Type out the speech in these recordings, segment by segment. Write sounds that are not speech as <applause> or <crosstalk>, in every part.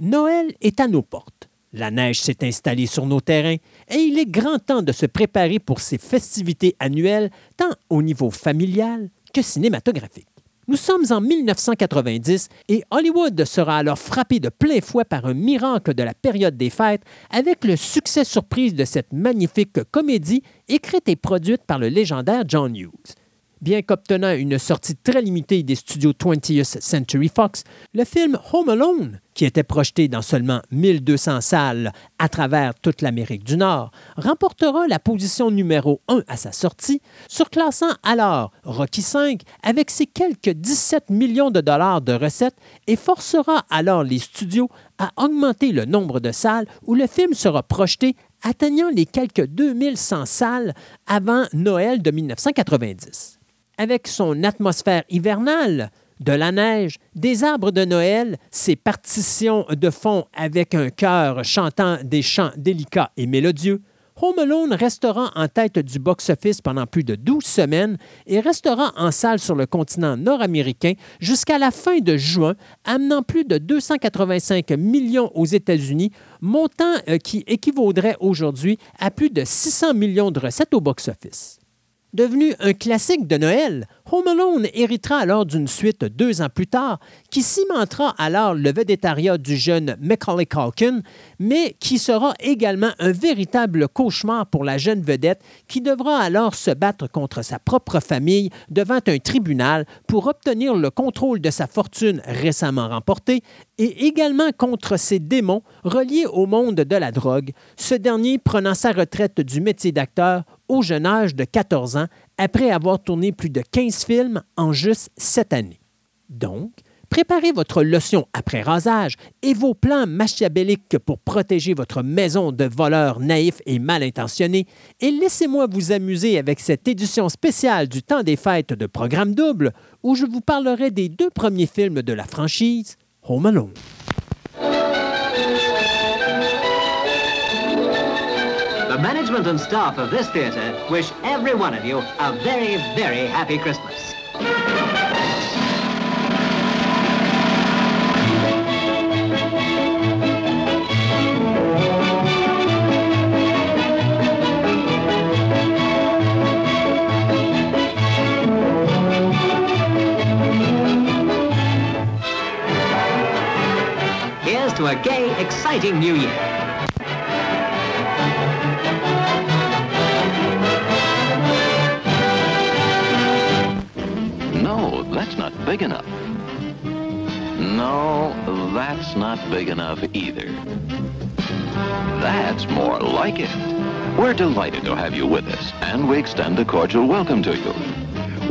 Noël est à nos portes. La neige s'est installée sur nos terrains et il est grand temps de se préparer pour ces festivités annuelles, tant au niveau familial que cinématographique. Nous sommes en 1990 et Hollywood sera alors frappé de plein fouet par un miracle de la période des fêtes avec le succès surprise de cette magnifique comédie écrite et produite par le légendaire John Hughes. Bien qu'obtenant une sortie très limitée des studios 20th Century Fox, le film Home Alone, qui était projeté dans seulement 1200 salles à travers toute l'Amérique du Nord, remportera la position numéro 1 à sa sortie, surclassant alors Rocky V avec ses quelques 17 millions de dollars de recettes et forcera alors les studios à augmenter le nombre de salles où le film sera projeté atteignant les quelques 2100 salles avant Noël de 1990 avec son atmosphère hivernale, de la neige, des arbres de Noël, ses partitions de fond avec un chœur chantant des chants délicats et mélodieux, Home Alone restera en tête du box-office pendant plus de 12 semaines et restera en salle sur le continent nord-américain jusqu'à la fin de juin, amenant plus de 285 millions aux États-Unis, montant euh, qui équivaudrait aujourd'hui à plus de 600 millions de recettes au box-office. Devenu un classique de Noël, Home Alone héritera alors d'une suite deux ans plus tard, qui cimentera alors le védétariat du jeune Macaulay Culkin, mais qui sera également un véritable cauchemar pour la jeune vedette qui devra alors se battre contre sa propre famille devant un tribunal pour obtenir le contrôle de sa fortune récemment remportée et également contre ses démons reliés au monde de la drogue, ce dernier prenant sa retraite du métier d'acteur au jeune âge de 14 ans après avoir tourné plus de 15 films en juste 7 années. Donc, préparez votre lotion après rasage et vos plans machiavéliques pour protéger votre maison de voleurs naïfs et mal intentionnés et laissez-moi vous amuser avec cette édition spéciale du temps des fêtes de Programme Double où je vous parlerai des deux premiers films de la franchise, Home Alone. The management and staff of this theatre wish every one of you a very, very happy Christmas. Here's to a gay, exciting new year. Big enough. No, that's not big enough either. That's more like it. We're delighted to have you with us, and we extend a cordial welcome to you.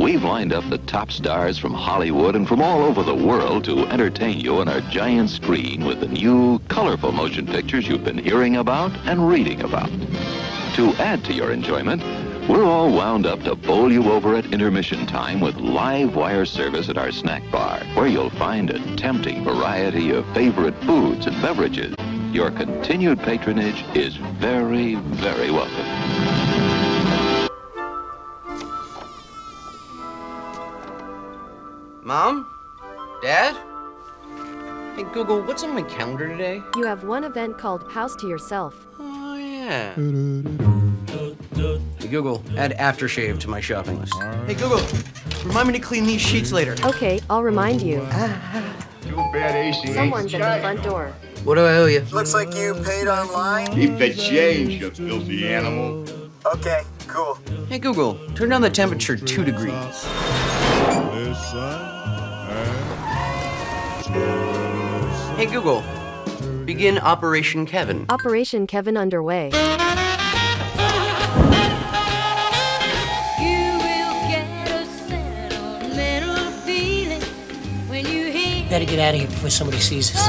We've lined up the top stars from Hollywood and from all over the world to entertain you on our giant screen with the new, colorful motion pictures you've been hearing about and reading about. To add to your enjoyment, we're all wound up to bowl you over at intermission time with live wire service at our snack bar, where you'll find a tempting variety of favorite foods and beverages. Your continued patronage is very, very welcome. Mom? Dad? Hey, Google, what's on my calendar today? You have one event called House to Yourself. Oh, yeah. Yeah. Google, add aftershave to my shopping list. Hey, Google, remind me to clean these sheets later. Okay, I'll remind you. Ah. Too bad AC Someone's at the front door. What do I owe you? Looks like you paid online. Keep the change, you filthy animal. Okay, cool. Hey, Google, turn down the temperature two degrees. Hey, Google, begin Operation Kevin. Operation Kevin underway. Better get out of here before somebody sees us.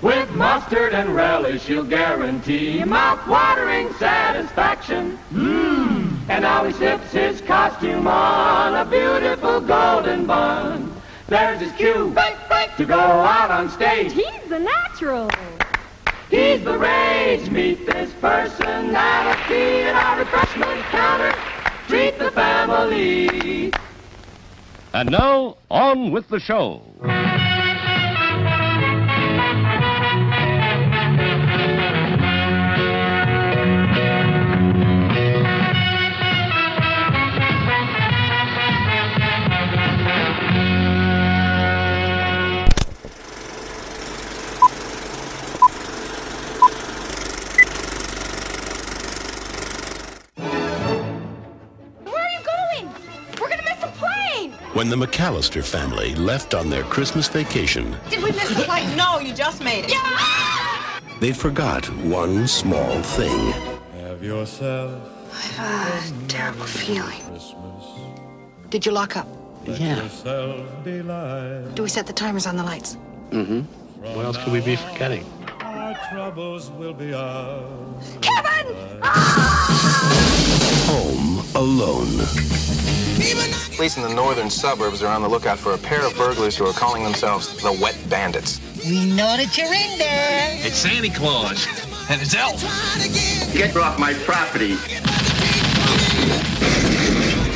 With mustard and relish, you'll guarantee mouth-watering satisfaction. Mmm. And now he sips his costume on a beautiful golden bun. There's his cue to go out on stage. He's the natural. He's the rage. Meet this personality at our refreshment counter. Treat the family. And now, on with the show. When the McAllister family left on their Christmas vacation, Did we miss the plane? No, you just made it. Yeah! they forgot one small thing. Have yourself I have a terrible feeling. Did you lock up? yeah. yourself delight. Do we set the timers on the lights? Mm-hmm. What else could we be forgetting? Our troubles will be ours. Kevin! Home Alone. Police in the northern suburbs are on the lookout for a pair of burglars who are calling themselves the Wet Bandits. We know that you're in there. It's Santa Claus and his elf. Get off my property.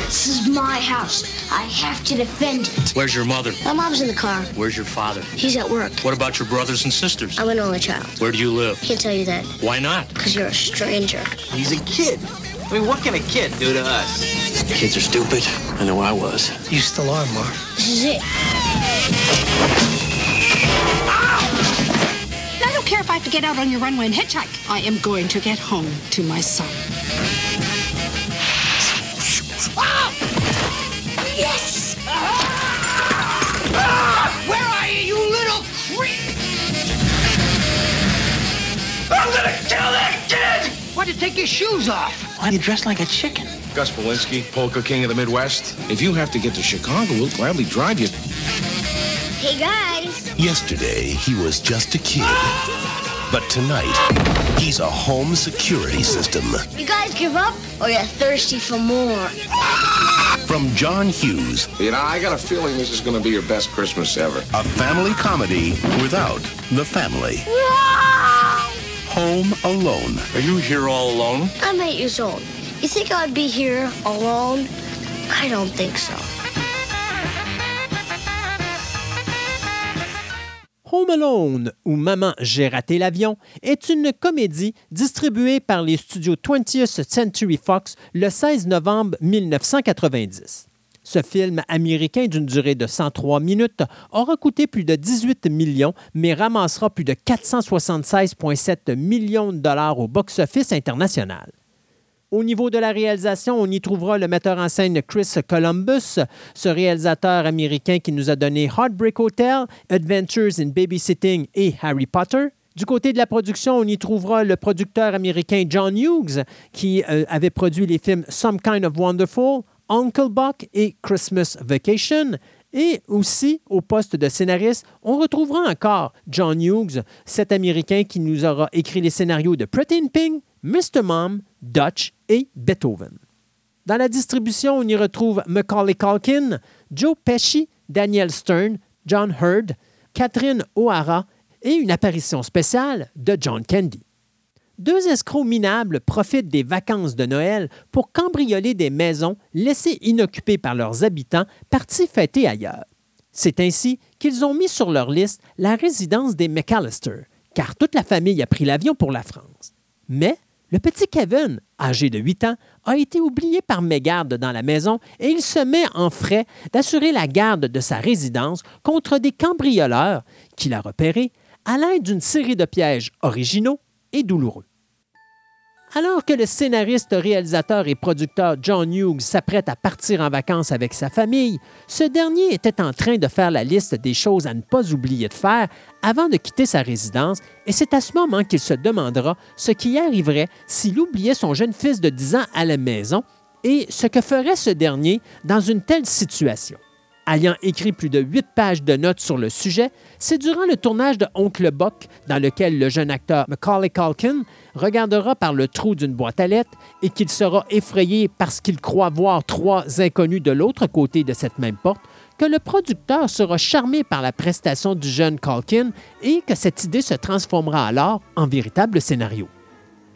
This is my house. I have to defend it. Where's your mother? My mom's in the car. Where's your father? He's at work. What about your brothers and sisters? I'm an only child. Where do you live? Can't tell you that. Why not? Because you're a stranger. He's a kid. I mean, what can a kid do to us? Kids are stupid. I know I was. You still are, Mark. This is it. I don't care if I have to get out on your runway and hitchhike. I am going to get home to my son. Why'd you take your shoes off? Why do you dress like a chicken? Gus Polinski, Polka King of the Midwest. If you have to get to Chicago, we'll gladly drive you. Hey, guys. Yesterday, he was just a kid. But tonight, he's a home security system. You guys give up or you're thirsty for more? From John Hughes, You know, I got a feeling this is going to be your best Christmas ever. a family comedy without the family. Home Alone. Are you here all alone? I'm eight years old. You think I'd be here alone? I don't think so. Home Alone ou Maman, j'ai raté l'avion est une comédie distribuée par les studios 20th Century Fox le 16 novembre 1990. Ce film américain d'une durée de 103 minutes aura coûté plus de 18 millions, mais ramassera plus de 476,7 millions de dollars au box-office international. Au niveau de la réalisation, on y trouvera le metteur en scène Chris Columbus, ce réalisateur américain qui nous a donné Heartbreak Hotel, Adventures in Babysitting et Harry Potter. Du côté de la production, on y trouvera le producteur américain John Hughes, qui euh, avait produit les films Some Kind of Wonderful, Uncle Buck et Christmas Vacation. Et aussi, au poste de scénariste, on retrouvera encore John Hughes, cet Américain qui nous aura écrit les scénarios de Pretty in Pink, Mr. Mom, Dutch et Beethoven. Dans la distribution, on y retrouve Macaulay Culkin, Joe Pesci, Daniel Stern, John Hurd, Catherine O'Hara et une apparition spéciale de John Candy. Deux escrocs minables profitent des vacances de Noël pour cambrioler des maisons laissées inoccupées par leurs habitants partis fêter ailleurs. C'est ainsi qu'ils ont mis sur leur liste la résidence des McAllister, car toute la famille a pris l'avion pour la France. Mais le petit Kevin, âgé de 8 ans, a été oublié par mégarde dans la maison et il se met en frais d'assurer la garde de sa résidence contre des cambrioleurs qu'il a repérés à l'aide d'une série de pièges originaux et douloureux. Alors que le scénariste, réalisateur et producteur John Hughes s'apprête à partir en vacances avec sa famille, ce dernier était en train de faire la liste des choses à ne pas oublier de faire avant de quitter sa résidence et c'est à ce moment qu'il se demandera ce qui arriverait s'il oubliait son jeune fils de 10 ans à la maison et ce que ferait ce dernier dans une telle situation. Ayant écrit plus de huit pages de notes sur le sujet, c'est durant le tournage de Oncle Buck, dans lequel le jeune acteur Macaulay Culkin regardera par le trou d'une boîte à lettres et qu'il sera effrayé parce qu'il croit voir trois inconnus de l'autre côté de cette même porte, que le producteur sera charmé par la prestation du jeune Culkin et que cette idée se transformera alors en véritable scénario.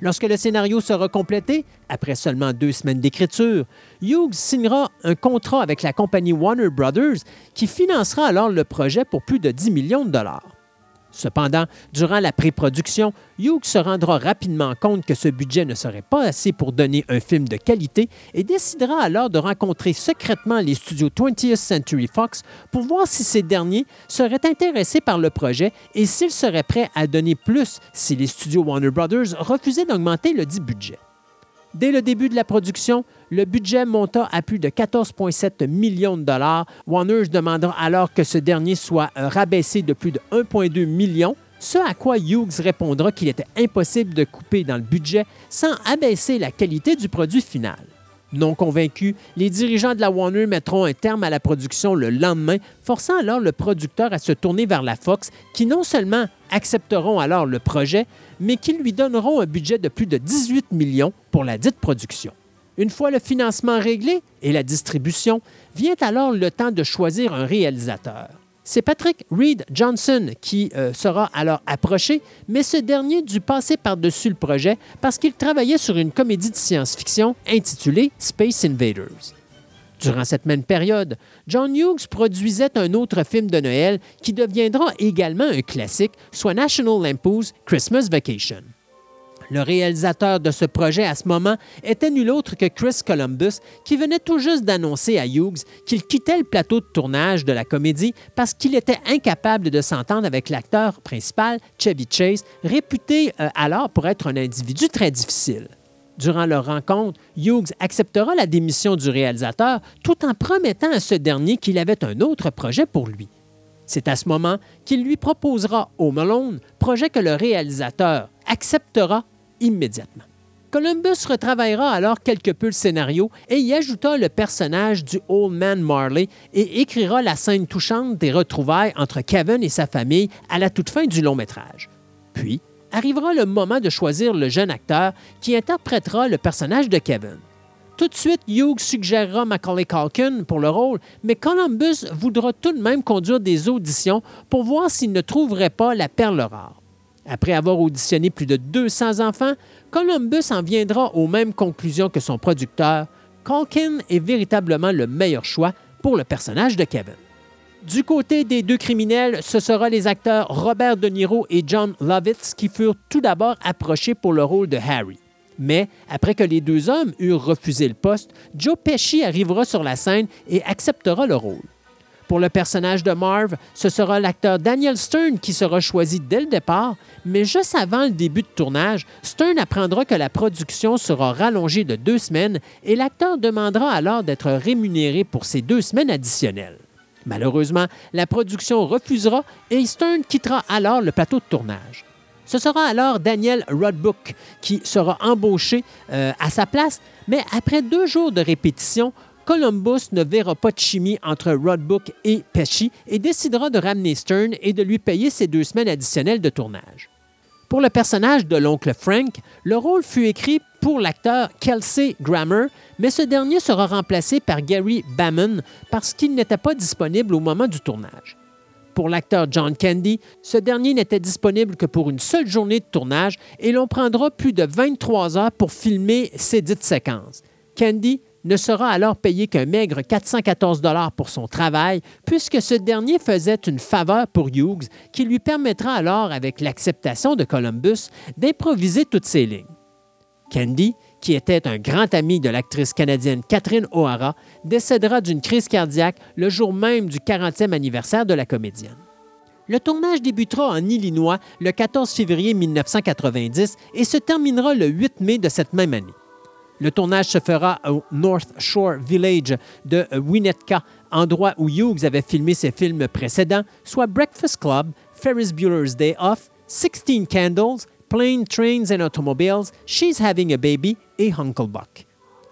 Lorsque le scénario sera complété, après seulement deux semaines d'écriture, Hughes signera un contrat avec la compagnie Warner Brothers qui financera alors le projet pour plus de 10 millions de dollars. Cependant, durant la pré-production, Hughes se rendra rapidement compte que ce budget ne serait pas assez pour donner un film de qualité et décidera alors de rencontrer secrètement les studios 20th Century Fox pour voir si ces derniers seraient intéressés par le projet et s'ils seraient prêts à donner plus si les studios Warner Brothers refusaient d'augmenter le dit budget. Dès le début de la production, le budget monta à plus de 14,7 millions de dollars. Warner demandera alors que ce dernier soit rabaissé de plus de 1,2 million, ce à quoi Hughes répondra qu'il était impossible de couper dans le budget sans abaisser la qualité du produit final. Non convaincus, les dirigeants de la Warner mettront un terme à la production le lendemain, forçant alors le producteur à se tourner vers la Fox, qui non seulement accepteront alors le projet, mais qui lui donneront un budget de plus de 18 millions pour la dite production. Une fois le financement réglé et la distribution, vient alors le temps de choisir un réalisateur. C'est Patrick Reed Johnson qui euh, sera alors approché, mais ce dernier dut passer par-dessus le projet parce qu'il travaillait sur une comédie de science-fiction intitulée Space Invaders. Durant cette même période, John Hughes produisait un autre film de Noël qui deviendra également un classique, soit National Lampoon's Christmas Vacation. Le réalisateur de ce projet à ce moment était nul autre que Chris Columbus, qui venait tout juste d'annoncer à Hughes qu'il quittait le plateau de tournage de la comédie parce qu'il était incapable de s'entendre avec l'acteur principal, Chevy Chase, réputé euh, alors pour être un individu très difficile. Durant leur rencontre, Hughes acceptera la démission du réalisateur tout en promettant à ce dernier qu'il avait un autre projet pour lui. C'est à ce moment qu'il lui proposera Home Alone, projet que le réalisateur acceptera immédiatement. Columbus retravaillera alors quelque peu le scénario et y ajoutera le personnage du Old Man Marley et écrira la scène touchante des retrouvailles entre Kevin et sa famille à la toute fin du long métrage. Puis arrivera le moment de choisir le jeune acteur qui interprétera le personnage de Kevin. Tout de suite, Hughes suggérera Macaulay Culkin pour le rôle, mais Columbus voudra tout de même conduire des auditions pour voir s'il ne trouverait pas la perle rare. Après avoir auditionné plus de 200 enfants, Columbus en viendra aux mêmes conclusions que son producteur. Culkin est véritablement le meilleur choix pour le personnage de Kevin. Du côté des deux criminels, ce sera les acteurs Robert De Niro et John Lovitz qui furent tout d'abord approchés pour le rôle de Harry. Mais après que les deux hommes eurent refusé le poste, Joe Pesci arrivera sur la scène et acceptera le rôle. Pour le personnage de Marv, ce sera l'acteur Daniel Stern qui sera choisi dès le départ, mais juste avant le début de tournage, Stern apprendra que la production sera rallongée de deux semaines et l'acteur demandera alors d'être rémunéré pour ces deux semaines additionnelles. Malheureusement, la production refusera et Stern quittera alors le plateau de tournage. Ce sera alors Daniel Rodbook qui sera embauché euh, à sa place, mais après deux jours de répétition, Columbus ne verra pas de chimie entre Rodbook et Pesci et décidera de ramener Stern et de lui payer ses deux semaines additionnelles de tournage. Pour le personnage de l'oncle Frank, le rôle fut écrit pour l'acteur Kelsey Grammer, mais ce dernier sera remplacé par Gary Bammon parce qu'il n'était pas disponible au moment du tournage. Pour l'acteur John Candy, ce dernier n'était disponible que pour une seule journée de tournage et l'on prendra plus de 23 heures pour filmer ces dites séquences. Candy ne sera alors payé qu'un maigre 414 pour son travail, puisque ce dernier faisait une faveur pour Hughes qui lui permettra alors, avec l'acceptation de Columbus, d'improviser toutes ses lignes. Candy, qui était un grand ami de l'actrice canadienne Catherine O'Hara, décédera d'une crise cardiaque le jour même du 40e anniversaire de la comédienne. Le tournage débutera en Illinois le 14 février 1990 et se terminera le 8 mai de cette même année. Le tournage se fera au North Shore Village de Winnetka, endroit où Hughes avait filmé ses films précédents, soit Breakfast Club, Ferris Bueller's Day Off, Sixteen Candles, Plane, Trains and Automobiles, She's Having a Baby et Hucklebuck.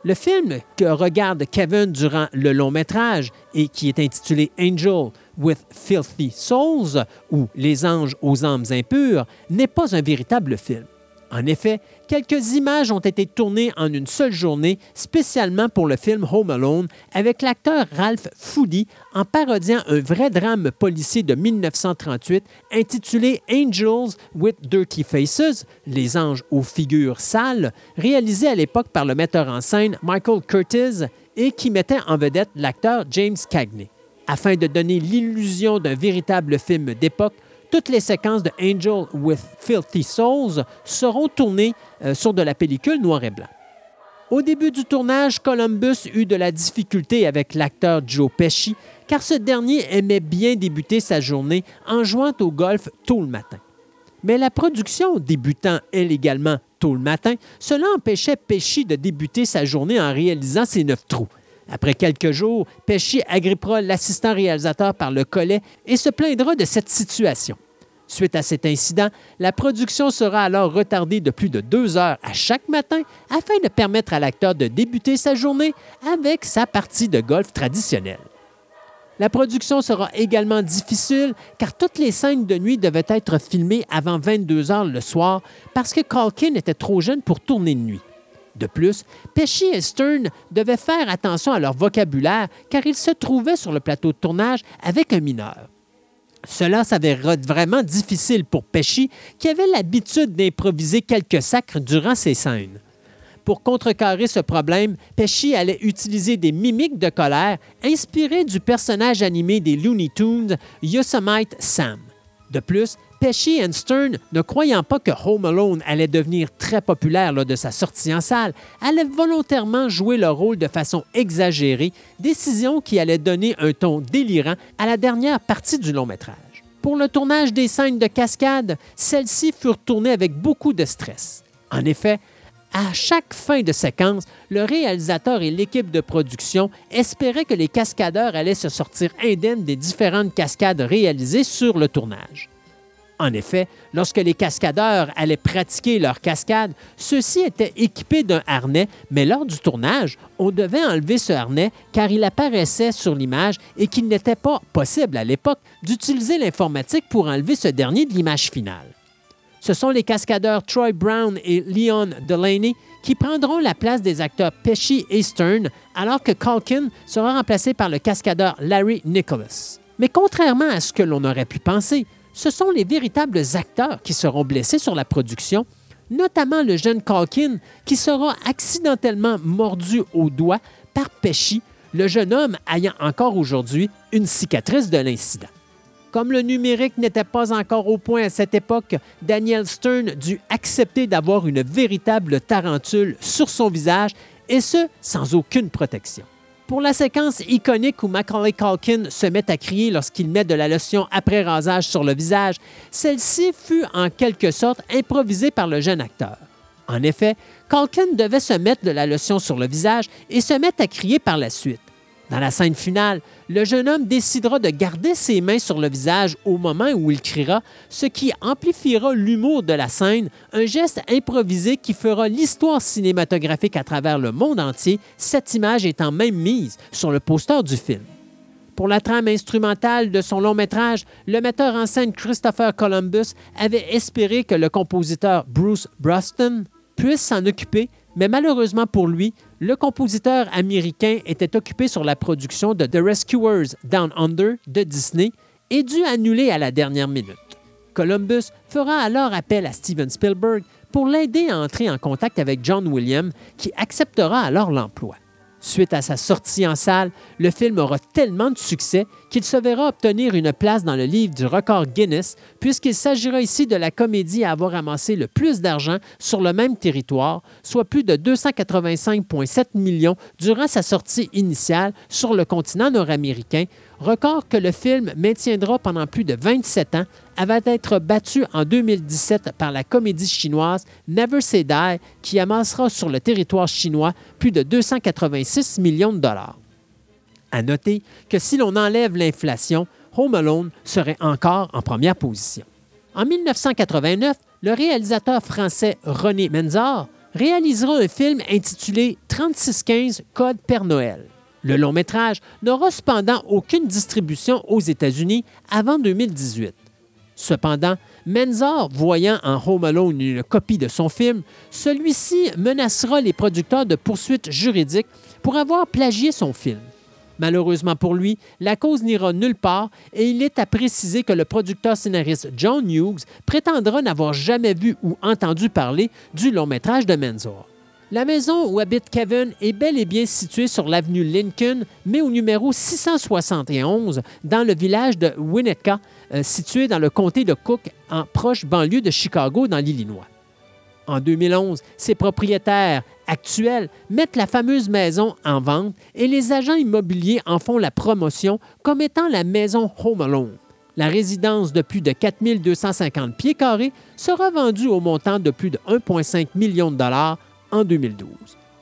Le film que regarde Kevin durant le long métrage et qui est intitulé Angel with Filthy Souls ou Les anges aux âmes impures n'est pas un véritable film. En effet, quelques images ont été tournées en une seule journée spécialement pour le film Home Alone avec l'acteur Ralph Foody en parodiant un vrai drame policier de 1938 intitulé Angels with Dirty Faces, Les anges aux figures sales, réalisé à l'époque par le metteur en scène Michael Curtis et qui mettait en vedette l'acteur James Cagney. Afin de donner l'illusion d'un véritable film d'époque, toutes les séquences de Angel with Filthy Souls seront tournées euh, sur de la pellicule noir et blanc. Au début du tournage, Columbus eut de la difficulté avec l'acteur Joe Pesci, car ce dernier aimait bien débuter sa journée en jouant au golf tôt le matin. Mais la production débutant, elle également, tôt le matin, cela empêchait Pesci de débuter sa journée en réalisant ses neuf trous. Après quelques jours, Pesci agrippera l'assistant réalisateur par le collet et se plaindra de cette situation. Suite à cet incident, la production sera alors retardée de plus de deux heures à chaque matin afin de permettre à l'acteur de débuter sa journée avec sa partie de golf traditionnelle. La production sera également difficile car toutes les scènes de nuit devaient être filmées avant 22 heures le soir parce que Calkin était trop jeune pour tourner de nuit. De plus, Pesci et Stern devaient faire attention à leur vocabulaire car ils se trouvaient sur le plateau de tournage avec un mineur. Cela s'avéra vraiment difficile pour Pesci, qui avait l'habitude d'improviser quelques sacres durant ses scènes. Pour contrecarrer ce problème, Pesci allait utiliser des mimiques de colère inspirées du personnage animé des Looney Tunes Yosemite Sam. De plus, Pesci et Stern, ne croyant pas que Home Alone allait devenir très populaire lors de sa sortie en salle, allaient volontairement jouer leur rôle de façon exagérée, décision qui allait donner un ton délirant à la dernière partie du long métrage. Pour le tournage des scènes de cascade, celles-ci furent tournées avec beaucoup de stress. En effet, à chaque fin de séquence, le réalisateur et l'équipe de production espéraient que les cascadeurs allaient se sortir indemnes des différentes cascades réalisées sur le tournage. En effet, lorsque les cascadeurs allaient pratiquer leur cascade, ceux-ci étaient équipés d'un harnais, mais lors du tournage, on devait enlever ce harnais car il apparaissait sur l'image et qu'il n'était pas possible à l'époque d'utiliser l'informatique pour enlever ce dernier de l'image finale. Ce sont les cascadeurs Troy Brown et Leon Delaney qui prendront la place des acteurs Pesci et Stern, alors que Calkin sera remplacé par le cascadeur Larry Nicholas. Mais contrairement à ce que l'on aurait pu penser, ce sont les véritables acteurs qui seront blessés sur la production, notamment le jeune Calkin qui sera accidentellement mordu au doigt par Pesci, le jeune homme ayant encore aujourd'hui une cicatrice de l'incident. Comme le numérique n'était pas encore au point à cette époque, Daniel Stern dut accepter d'avoir une véritable tarentule sur son visage, et ce, sans aucune protection. Pour la séquence iconique où Macaulay Culkin se met à crier lorsqu'il met de la lotion après rasage sur le visage, celle-ci fut en quelque sorte improvisée par le jeune acteur. En effet, Culkin devait se mettre de la lotion sur le visage et se mettre à crier par la suite. Dans la scène finale, le jeune homme décidera de garder ses mains sur le visage au moment où il criera, ce qui amplifiera l'humour de la scène, un geste improvisé qui fera l'histoire cinématographique à travers le monde entier, cette image étant même mise sur le poster du film. Pour la trame instrumentale de son long métrage, le metteur en scène Christopher Columbus avait espéré que le compositeur Bruce Bruston puisse s'en occuper, mais malheureusement pour lui, le compositeur américain était occupé sur la production de The Rescuers Down Under de Disney et dut annuler à la dernière minute. Columbus fera alors appel à Steven Spielberg pour l'aider à entrer en contact avec John Williams, qui acceptera alors l'emploi. Suite à sa sortie en salle, le film aura tellement de succès qu'il se verra obtenir une place dans le livre du record Guinness, puisqu'il s'agira ici de la comédie à avoir amassé le plus d'argent sur le même territoire, soit plus de 285,7 millions durant sa sortie initiale sur le continent nord-américain, record que le film maintiendra pendant plus de 27 ans avant d'être battu en 2017 par la comédie chinoise Never Say Die, qui amassera sur le territoire chinois plus de 286 millions de dollars. À noter que si l'on enlève l'inflation, Home Alone serait encore en première position. En 1989, le réalisateur français René Menzor réalisera un film intitulé 3615 Code Père Noël. Le long métrage n'aura cependant aucune distribution aux États-Unis avant 2018. Cependant, Menzor, voyant en Home Alone une copie de son film, celui-ci menacera les producteurs de poursuites juridiques pour avoir plagié son film. Malheureusement pour lui, la cause n'ira nulle part et il est à préciser que le producteur scénariste John Hughes prétendra n'avoir jamais vu ou entendu parler du long métrage de Menzor. La maison où habite Kevin est bel et bien située sur l'avenue Lincoln, mais au numéro 671, dans le village de Winnetka, euh, situé dans le comté de Cook, en proche banlieue de Chicago, dans l'Illinois. En 2011, ses propriétaires actuels mettent la fameuse maison en vente et les agents immobiliers en font la promotion comme étant la maison Home Alone. La résidence de plus de 4250 pieds carrés sera vendue au montant de plus de 1,5 million de dollars en 2012.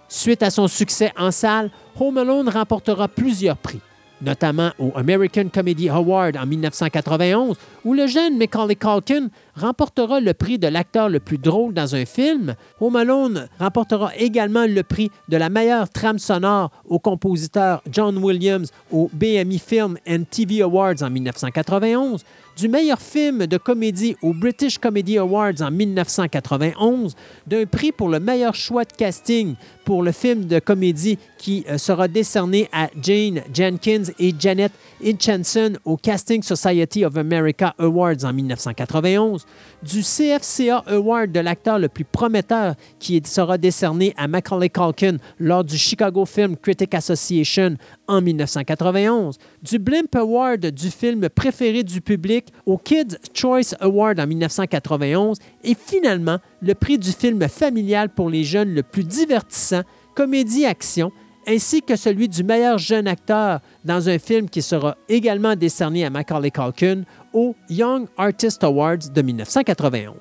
Suite à son succès en salle, Home Alone remportera plusieurs prix, notamment au American Comedy Award en 1991, où le jeune Macaulay Culkin remportera le prix de l'acteur le plus drôle dans un film. Home Alone remportera également le prix de la meilleure trame sonore au compositeur John Williams au BMI Film and TV Awards en 1991, du meilleur film de comédie au British Comedy Awards en 1991, d'un prix pour le meilleur choix de casting pour le film de comédie qui euh, sera décerné à Jane Jenkins et Janet Hitchenson au Casting Society of America Awards en 1991, du CFCA Award de l'acteur le plus prometteur qui sera décerné à Macaulay Culkin lors du Chicago Film Critic Association en 1991, du Blimp Award du film préféré du public au Kids Choice Award en 1991 et finalement le prix du film familial pour les jeunes le plus divertissant, comédie-action, ainsi que celui du meilleur jeune acteur dans un film qui sera également décerné à Macaulay Culkin au Young Artist Awards de 1991.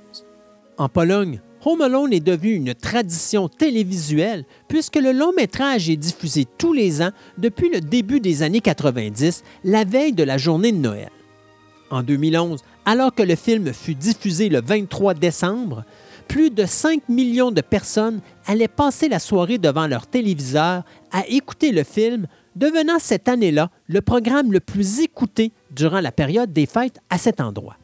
En Pologne, Home Alone est devenu une tradition télévisuelle puisque le long métrage est diffusé tous les ans depuis le début des années 90, la veille de la journée de Noël. En 2011, alors que le film fut diffusé le 23 décembre, plus de 5 millions de personnes allaient passer la soirée devant leur téléviseur à écouter le film, devenant cette année-là le programme le plus écouté durant la période des fêtes à cet endroit.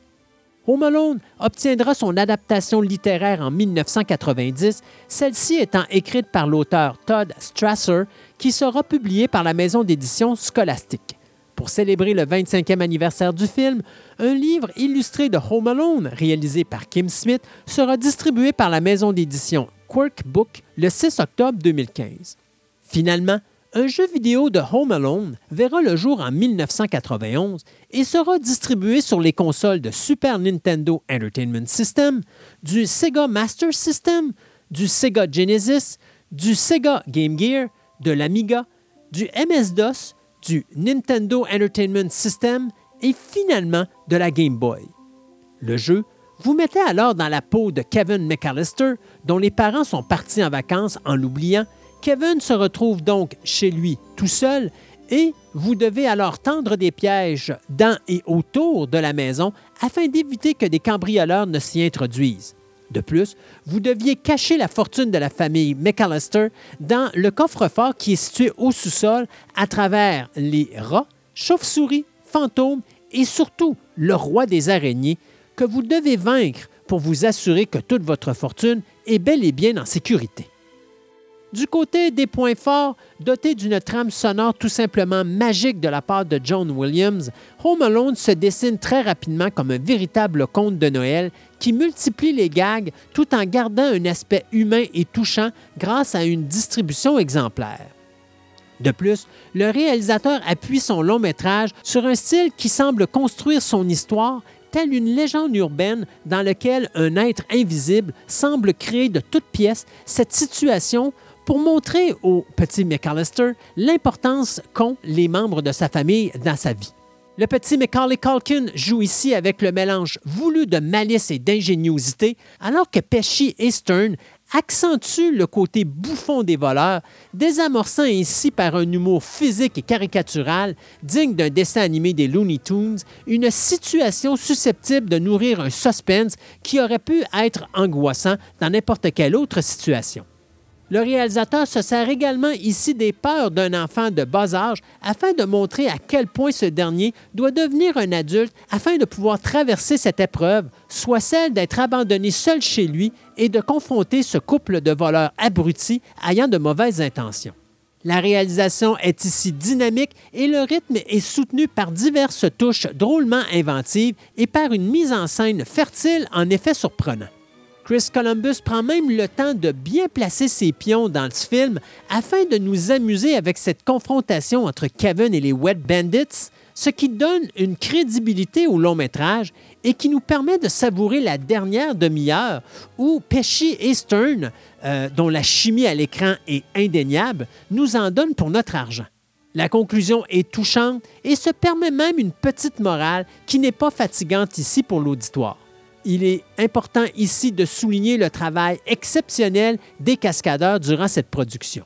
Home Alone obtiendra son adaptation littéraire en 1990, celle-ci étant écrite par l'auteur Todd Strasser, qui sera publiée par la maison d'édition Scholastic. Pour célébrer le 25e anniversaire du film, un livre illustré de Home Alone, réalisé par Kim Smith, sera distribué par la maison d'édition Quirk Book le 6 octobre 2015. Finalement, un jeu vidéo de Home Alone verra le jour en 1991 et sera distribué sur les consoles de Super Nintendo Entertainment System, du Sega Master System, du Sega Genesis, du Sega Game Gear, de l'Amiga, du MS-DOS, du Nintendo Entertainment System et finalement de la Game Boy. Le jeu vous mettez alors dans la peau de Kevin McAllister, dont les parents sont partis en vacances en l'oubliant. Kevin se retrouve donc chez lui tout seul et vous devez alors tendre des pièges dans et autour de la maison afin d'éviter que des cambrioleurs ne s'y introduisent. De plus, vous deviez cacher la fortune de la famille McAllister dans le coffre-fort qui est situé au sous-sol à travers les rats, chauves-souris, fantômes et surtout le roi des araignées que vous devez vaincre pour vous assurer que toute votre fortune est bel et bien en sécurité. Du côté des points forts, doté d'une trame sonore tout simplement magique de la part de John Williams, Home Alone se dessine très rapidement comme un véritable conte de Noël qui multiplie les gags tout en gardant un aspect humain et touchant grâce à une distribution exemplaire. De plus, le réalisateur appuie son long métrage sur un style qui semble construire son histoire telle une légende urbaine dans laquelle un être invisible semble créer de toutes pièces cette situation pour montrer au petit McAllister l'importance qu'ont les membres de sa famille dans sa vie. Le petit Macaulay Culkin joue ici avec le mélange voulu de malice et d'ingéniosité, alors que Pesci et Stern accentuent le côté bouffon des voleurs, désamorçant ainsi par un humour physique et caricatural, digne d'un dessin animé des Looney Tunes, une situation susceptible de nourrir un suspense qui aurait pu être angoissant dans n'importe quelle autre situation. Le réalisateur se sert également ici des peurs d'un enfant de bas âge afin de montrer à quel point ce dernier doit devenir un adulte afin de pouvoir traverser cette épreuve, soit celle d'être abandonné seul chez lui et de confronter ce couple de voleurs abrutis ayant de mauvaises intentions. La réalisation est ici dynamique et le rythme est soutenu par diverses touches drôlement inventives et par une mise en scène fertile en effets surprenants. Chris Columbus prend même le temps de bien placer ses pions dans ce film afin de nous amuser avec cette confrontation entre Kevin et les Wet Bandits, ce qui donne une crédibilité au long métrage et qui nous permet de savourer la dernière demi-heure où Pesci et Stern, euh, dont la chimie à l'écran est indéniable, nous en donnent pour notre argent. La conclusion est touchante et se permet même une petite morale qui n'est pas fatigante ici pour l'auditoire il est important ici de souligner le travail exceptionnel des cascadeurs durant cette production.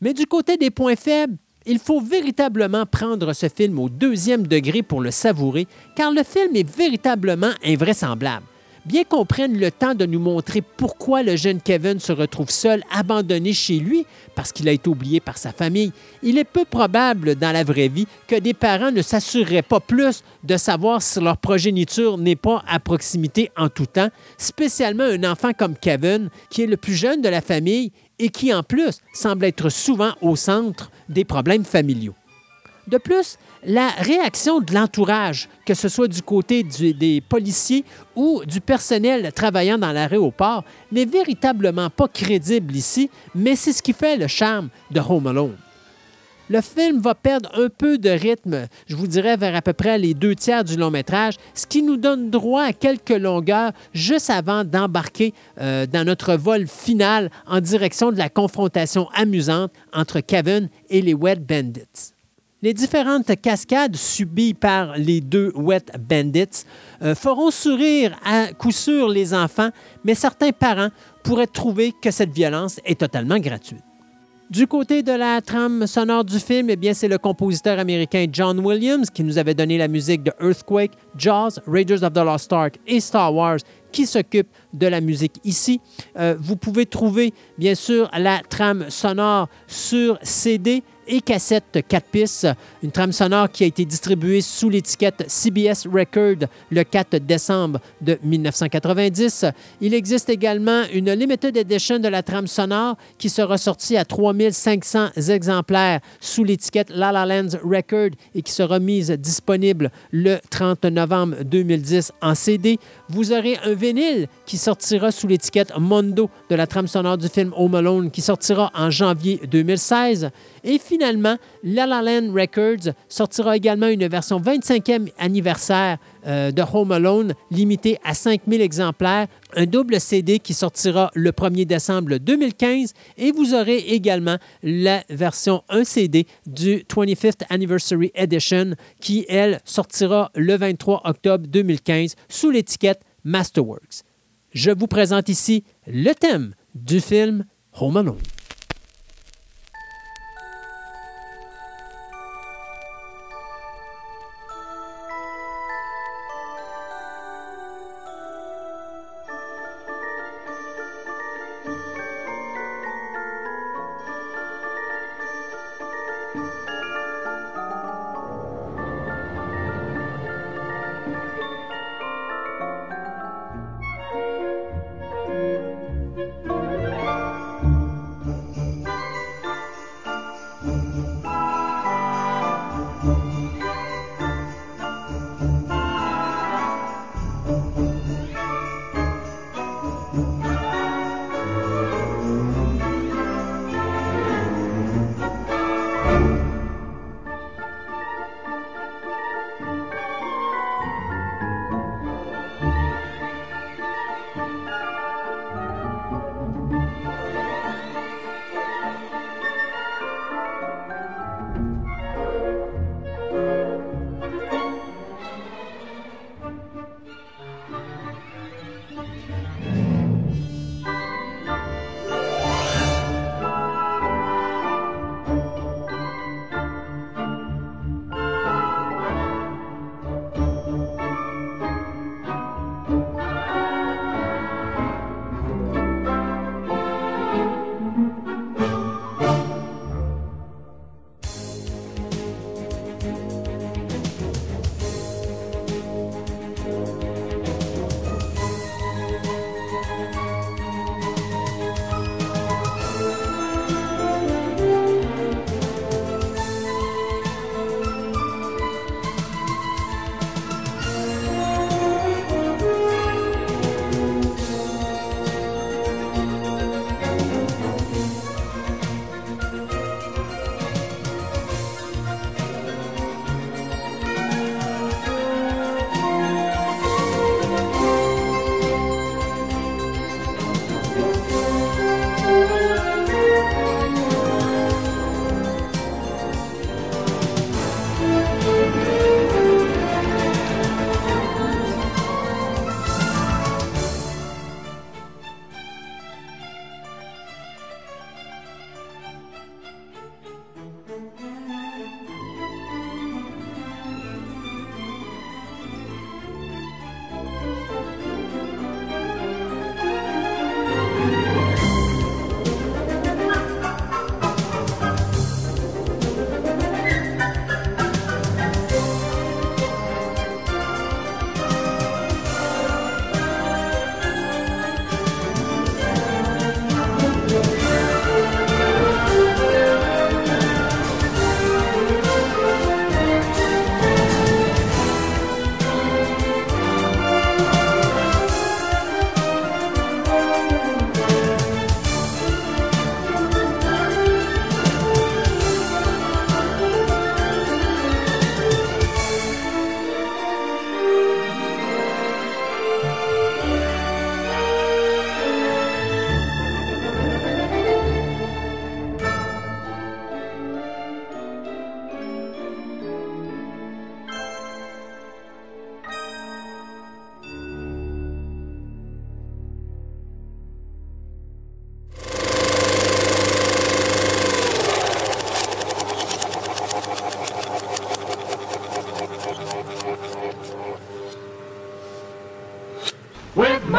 Mais du côté des points faibles, il faut véritablement prendre ce film au deuxième degré pour le savourer, car le film est véritablement invraisemblable bien qu'on prenne le temps de nous montrer pourquoi le jeune Kevin se retrouve seul, abandonné chez lui, parce qu'il a été oublié par sa famille, il est peu probable dans la vraie vie que des parents ne s'assureraient pas plus de savoir si leur progéniture n'est pas à proximité en tout temps, spécialement un enfant comme Kevin, qui est le plus jeune de la famille et qui en plus semble être souvent au centre des problèmes familiaux. De plus, la réaction de l'entourage, que ce soit du côté des policiers ou du personnel travaillant dans l'aéroport, n'est véritablement pas crédible ici, mais c'est ce qui fait le charme de Home Alone. Le film va perdre un peu de rythme, je vous dirais vers à peu près les deux tiers du long métrage, ce qui nous donne droit à quelques longueurs juste avant d'embarquer euh, dans notre vol final en direction de la confrontation amusante entre Kevin et les Wet Bandits. Les différentes cascades subies par les deux Wet Bandits euh, feront sourire à coup sûr les enfants, mais certains parents pourraient trouver que cette violence est totalement gratuite. Du côté de la trame sonore du film, eh bien, c'est le compositeur américain John Williams qui nous avait donné la musique de Earthquake, Jaws, Raiders of the Lost Ark et Star Wars qui s'occupe de la musique ici. Euh, vous pouvez trouver, bien sûr, la trame sonore sur CD et cassette 4 pistes, une trame sonore qui a été distribuée sous l'étiquette CBS Record le 4 décembre de 1990. Il existe également une limited edition de la trame sonore qui sera sortie à 3500 exemplaires sous l'étiquette La La Land Record et qui sera mise disponible le 30 novembre 2010 en CD. Vous aurez un vinyle qui sortira sous l'étiquette Mondo de la trame sonore du film Home Alone qui sortira en janvier 2016. Et finalement, La La Land Records sortira également une version 25e anniversaire euh, de Home Alone, limitée à 5000 exemplaires, un double CD qui sortira le 1er décembre 2015 et vous aurez également la version 1 CD du 25th Anniversary Edition qui, elle, sortira le 23 octobre 2015 sous l'étiquette Masterworks. Je vous présente ici le thème du film Home Alone.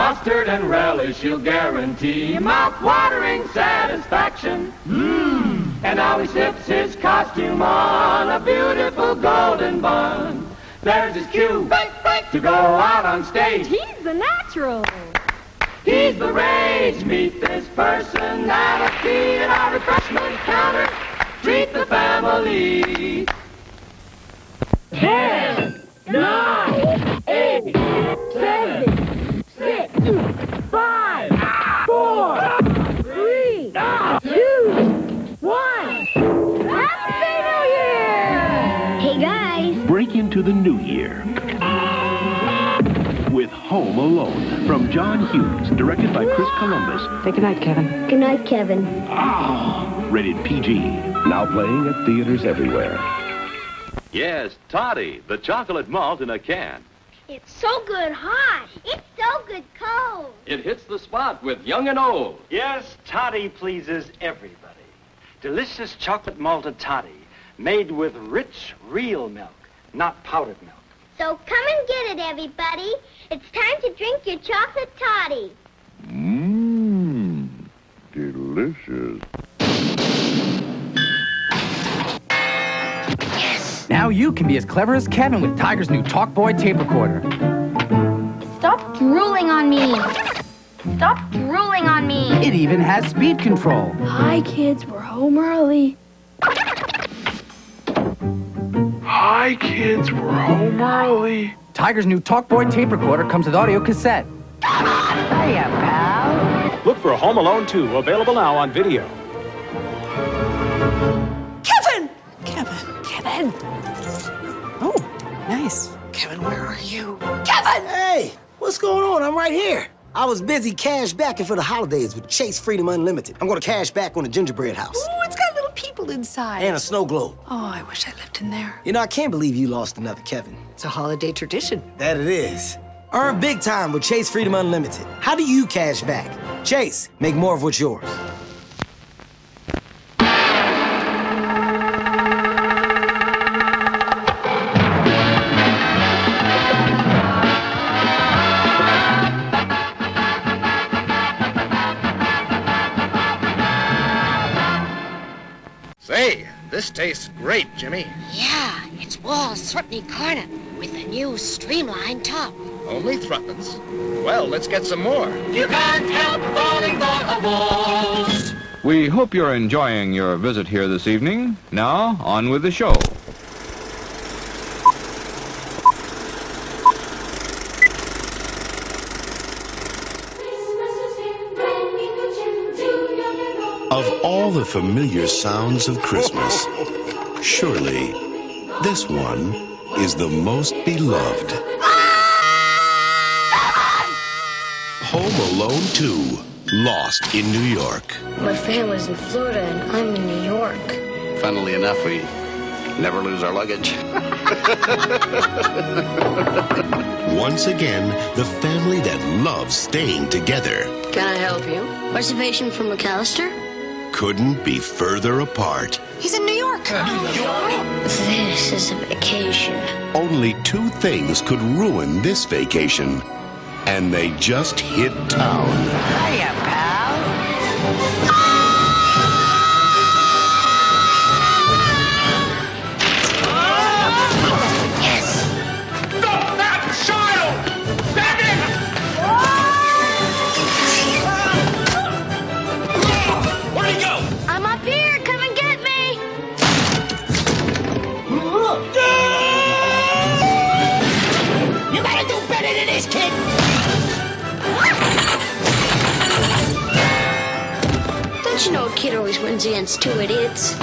Mustard and relish he'll guarantee mouth-watering satisfaction. Mmm. And now he slips his costume on a beautiful golden bun. There's his cue to go out on stage. He's the natural. He's the rage. Meet this personality at our refreshment counter. Treat the family. Ten, new year with Home Alone from John Hughes, directed by Chris Columbus. Say goodnight, Kevin. Good night, Kevin. Ah, rated PG. Now playing at theaters everywhere. Yes, Toddy, the chocolate malt in a can. It's so good hot. It's so good cold. It hits the spot with young and old. Yes, toddy pleases everybody. Delicious chocolate malted toddy, made with rich, real milk, not powdered milk. So come and get it, everybody. It's time to drink your chocolate toddy. Mmm, delicious. Yes! Now you can be as clever as Kevin with Tiger's new Talkboy tape recorder. Stop drooling on me. Stop drooling on me. It even has speed control. Hi, kids. We're home early. Hi, kids. We're home early. Tiger's new Talkboy tape recorder comes with audio cassette. Hiya, pal. Look for Home Alone 2, available now on video. Kevin! Kevin. Kevin. Oh, nice. Kevin, where are you? Kevin! Hey, what's going on? I'm right here. I was busy cash backing for the holidays with Chase Freedom Unlimited. I'm gonna cash back on the gingerbread house Ooh, it's got little people inside. and a snow globe. Oh, I wish I lived in there. You know, I can't believe you lost another Kevin. It's a holiday tradition. That it is. Earn big time with Chase Freedom Unlimited. How do you cash back? Chase, make more of what's yours. Tastes great, Jimmy. Yeah, it's Wall's Threatening Corner with a new streamlined top. Only threatens. Well, let's get some more. You can't help falling for the walls. We hope you're enjoying your visit here this evening. Now, on with the show. The familiar sounds of Christmas, surely this one is the most beloved. Home Alone 2, Lost in New York. My family's in Florida and I'm in New York. Funnily enough, we never lose our luggage. <laughs> Once again, the family that loves staying together Can I help you? Reservation for McAllister? Couldn't be further apart. He's in New York. New York? This is a vacation. Only two things could ruin this vacation, and they just hit town. Hiya, pal. Stop kid always wins against two idiots?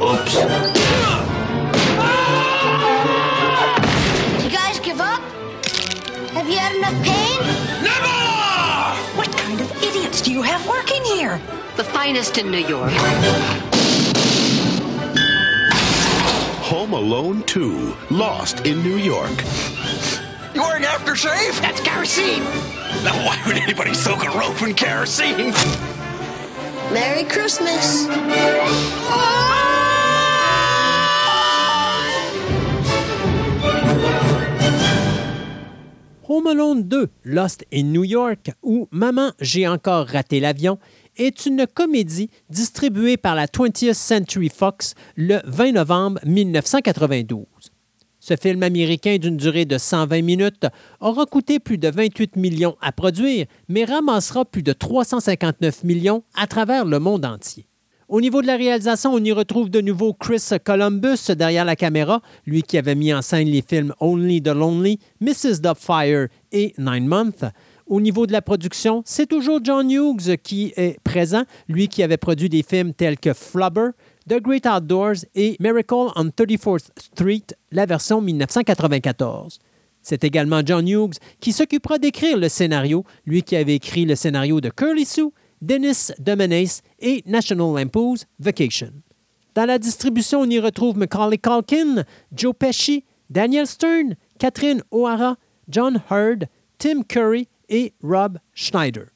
Oops. You guys give up? Have you had enough pain? Never! What kind of idiots do you have working here? The finest in New York. Home Alone 2, Lost in New York. You wearing aftershave? That's kerosene. Now, why would anybody soak a rope in kerosene? Merry Christmas. Home Alone 2, Lost in New York ou Maman, j'ai encore raté l'avion est une comédie distribuée par la 20th Century Fox le 20 novembre 1992. Ce film américain d'une durée de 120 minutes aura coûté plus de 28 millions à produire, mais ramassera plus de 359 millions à travers le monde entier. Au niveau de la réalisation, on y retrouve de nouveau Chris Columbus derrière la caméra, lui qui avait mis en scène les films Only the Lonely, Mrs. Doubtfire et Nine Months. Au niveau de la production, c'est toujours John Hughes qui est présent, lui qui avait produit des films tels que Flubber, The Great Outdoors et Miracle on 34th Street, la version 1994. C'est également John Hughes qui s'occupera d'écrire le scénario, lui qui avait écrit le scénario de Curly Sue, Dennis the Menace et National Lampoon's Vacation. Dans la distribution, on y retrouve Macaulay Culkin, Joe Pesci, Daniel Stern, Catherine O'Hara, John Hurd, Tim Curry et Rob Schneider.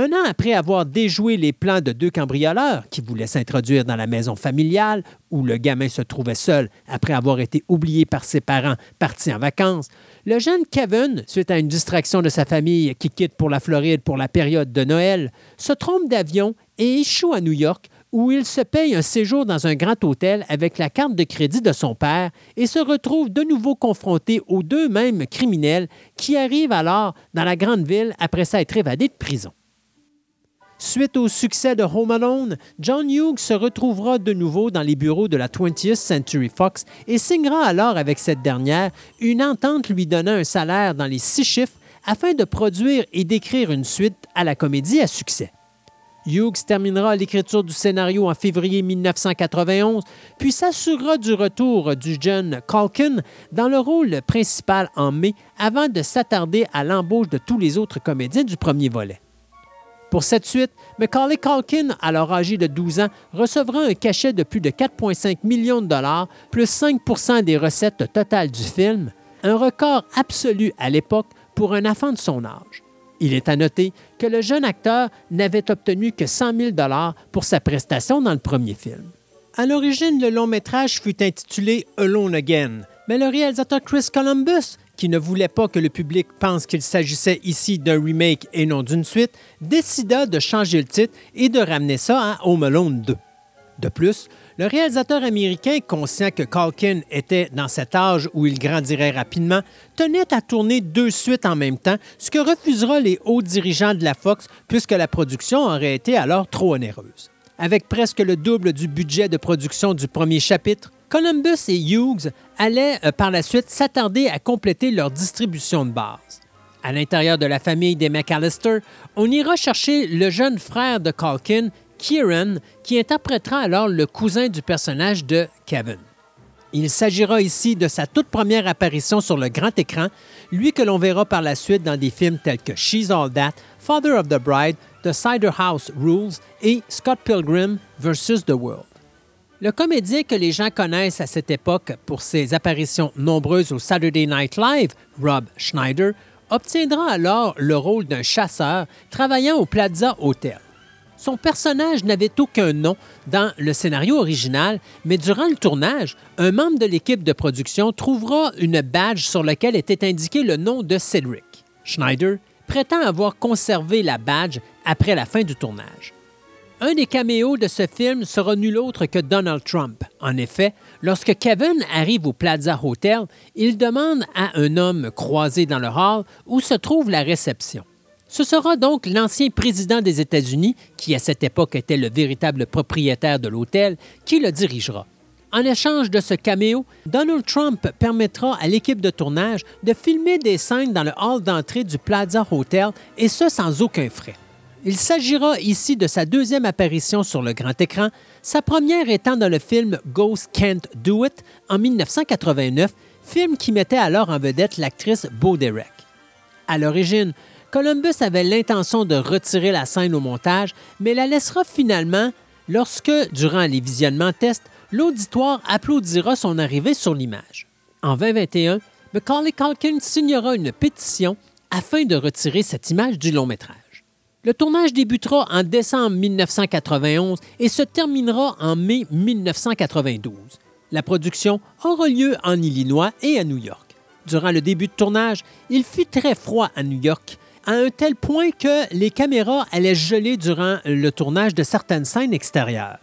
Un an après avoir déjoué les plans de deux cambrioleurs qui voulaient s'introduire dans la maison familiale où le gamin se trouvait seul après avoir été oublié par ses parents partis en vacances, le jeune Kevin, suite à une distraction de sa famille qui quitte pour la Floride pour la période de Noël, se trompe d'avion et échoue à New York où il se paye un séjour dans un grand hôtel avec la carte de crédit de son père et se retrouve de nouveau confronté aux deux mêmes criminels qui arrivent alors dans la grande ville après s'être évadé de prison. Suite au succès de Home Alone, John Hughes se retrouvera de nouveau dans les bureaux de la 20th Century Fox et signera alors avec cette dernière une entente lui donnant un salaire dans les six chiffres afin de produire et d'écrire une suite à la comédie à succès. Hughes terminera l'écriture du scénario en février 1991, puis s'assurera du retour du jeune Culkin dans le rôle principal en mai avant de s'attarder à l'embauche de tous les autres comédiens du premier volet. Pour cette suite, Macaulay Culkin, alors âgé de 12 ans, recevra un cachet de plus de 4,5 millions de dollars, plus 5% des recettes totales du film, un record absolu à l'époque pour un enfant de son âge. Il est à noter que le jeune acteur n'avait obtenu que 100 000 pour sa prestation dans le premier film. À l'origine, le long métrage fut intitulé Alone Again, mais le réalisateur Chris Columbus, qui ne voulait pas que le public pense qu'il s'agissait ici d'un remake et non d'une suite, décida de changer le titre et de ramener ça à Home Alone 2. De plus, le réalisateur américain, conscient que Culkin était dans cet âge où il grandirait rapidement, tenait à tourner deux suites en même temps, ce que refusera les hauts dirigeants de la Fox puisque la production aurait été alors trop onéreuse. Avec presque le double du budget de production du premier chapitre, Columbus et Hughes allaient euh, par la suite s'attarder à compléter leur distribution de base. À l'intérieur de la famille des McAllister, on ira chercher le jeune frère de Culkin, Kieran, qui interprétera alors le cousin du personnage de Kevin. Il s'agira ici de sa toute première apparition sur le grand écran, lui que l'on verra par la suite dans des films tels que She's All That, Father of the Bride, The Cider House Rules et Scott Pilgrim vs. The World. Le comédien que les gens connaissent à cette époque pour ses apparitions nombreuses au Saturday Night Live, Rob Schneider, obtiendra alors le rôle d'un chasseur travaillant au Plaza Hotel. Son personnage n'avait aucun nom dans le scénario original, mais durant le tournage, un membre de l'équipe de production trouvera une badge sur laquelle était indiqué le nom de Cedric. Schneider prétend avoir conservé la badge après la fin du tournage. Un des caméos de ce film sera nul autre que Donald Trump. En effet, lorsque Kevin arrive au Plaza Hotel, il demande à un homme croisé dans le hall où se trouve la réception. Ce sera donc l'ancien président des États-Unis, qui à cette époque était le véritable propriétaire de l'hôtel, qui le dirigera. En échange de ce caméo, Donald Trump permettra à l'équipe de tournage de filmer des scènes dans le hall d'entrée du Plaza Hotel, et ce sans aucun frais. Il s'agira ici de sa deuxième apparition sur le grand écran, sa première étant dans le film Ghost Can't Do It en 1989, film qui mettait alors en vedette l'actrice Bo Derek. À l'origine, Columbus avait l'intention de retirer la scène au montage, mais la laissera finalement lorsque, durant les visionnements tests, l'auditoire applaudira son arrivée sur l'image. En 2021, Macaulay Culkin signera une pétition afin de retirer cette image du long métrage. Le tournage débutera en décembre 1991 et se terminera en mai 1992. La production aura lieu en Illinois et à New York. Durant le début de tournage, il fit très froid à New York, à un tel point que les caméras allaient geler durant le tournage de certaines scènes extérieures.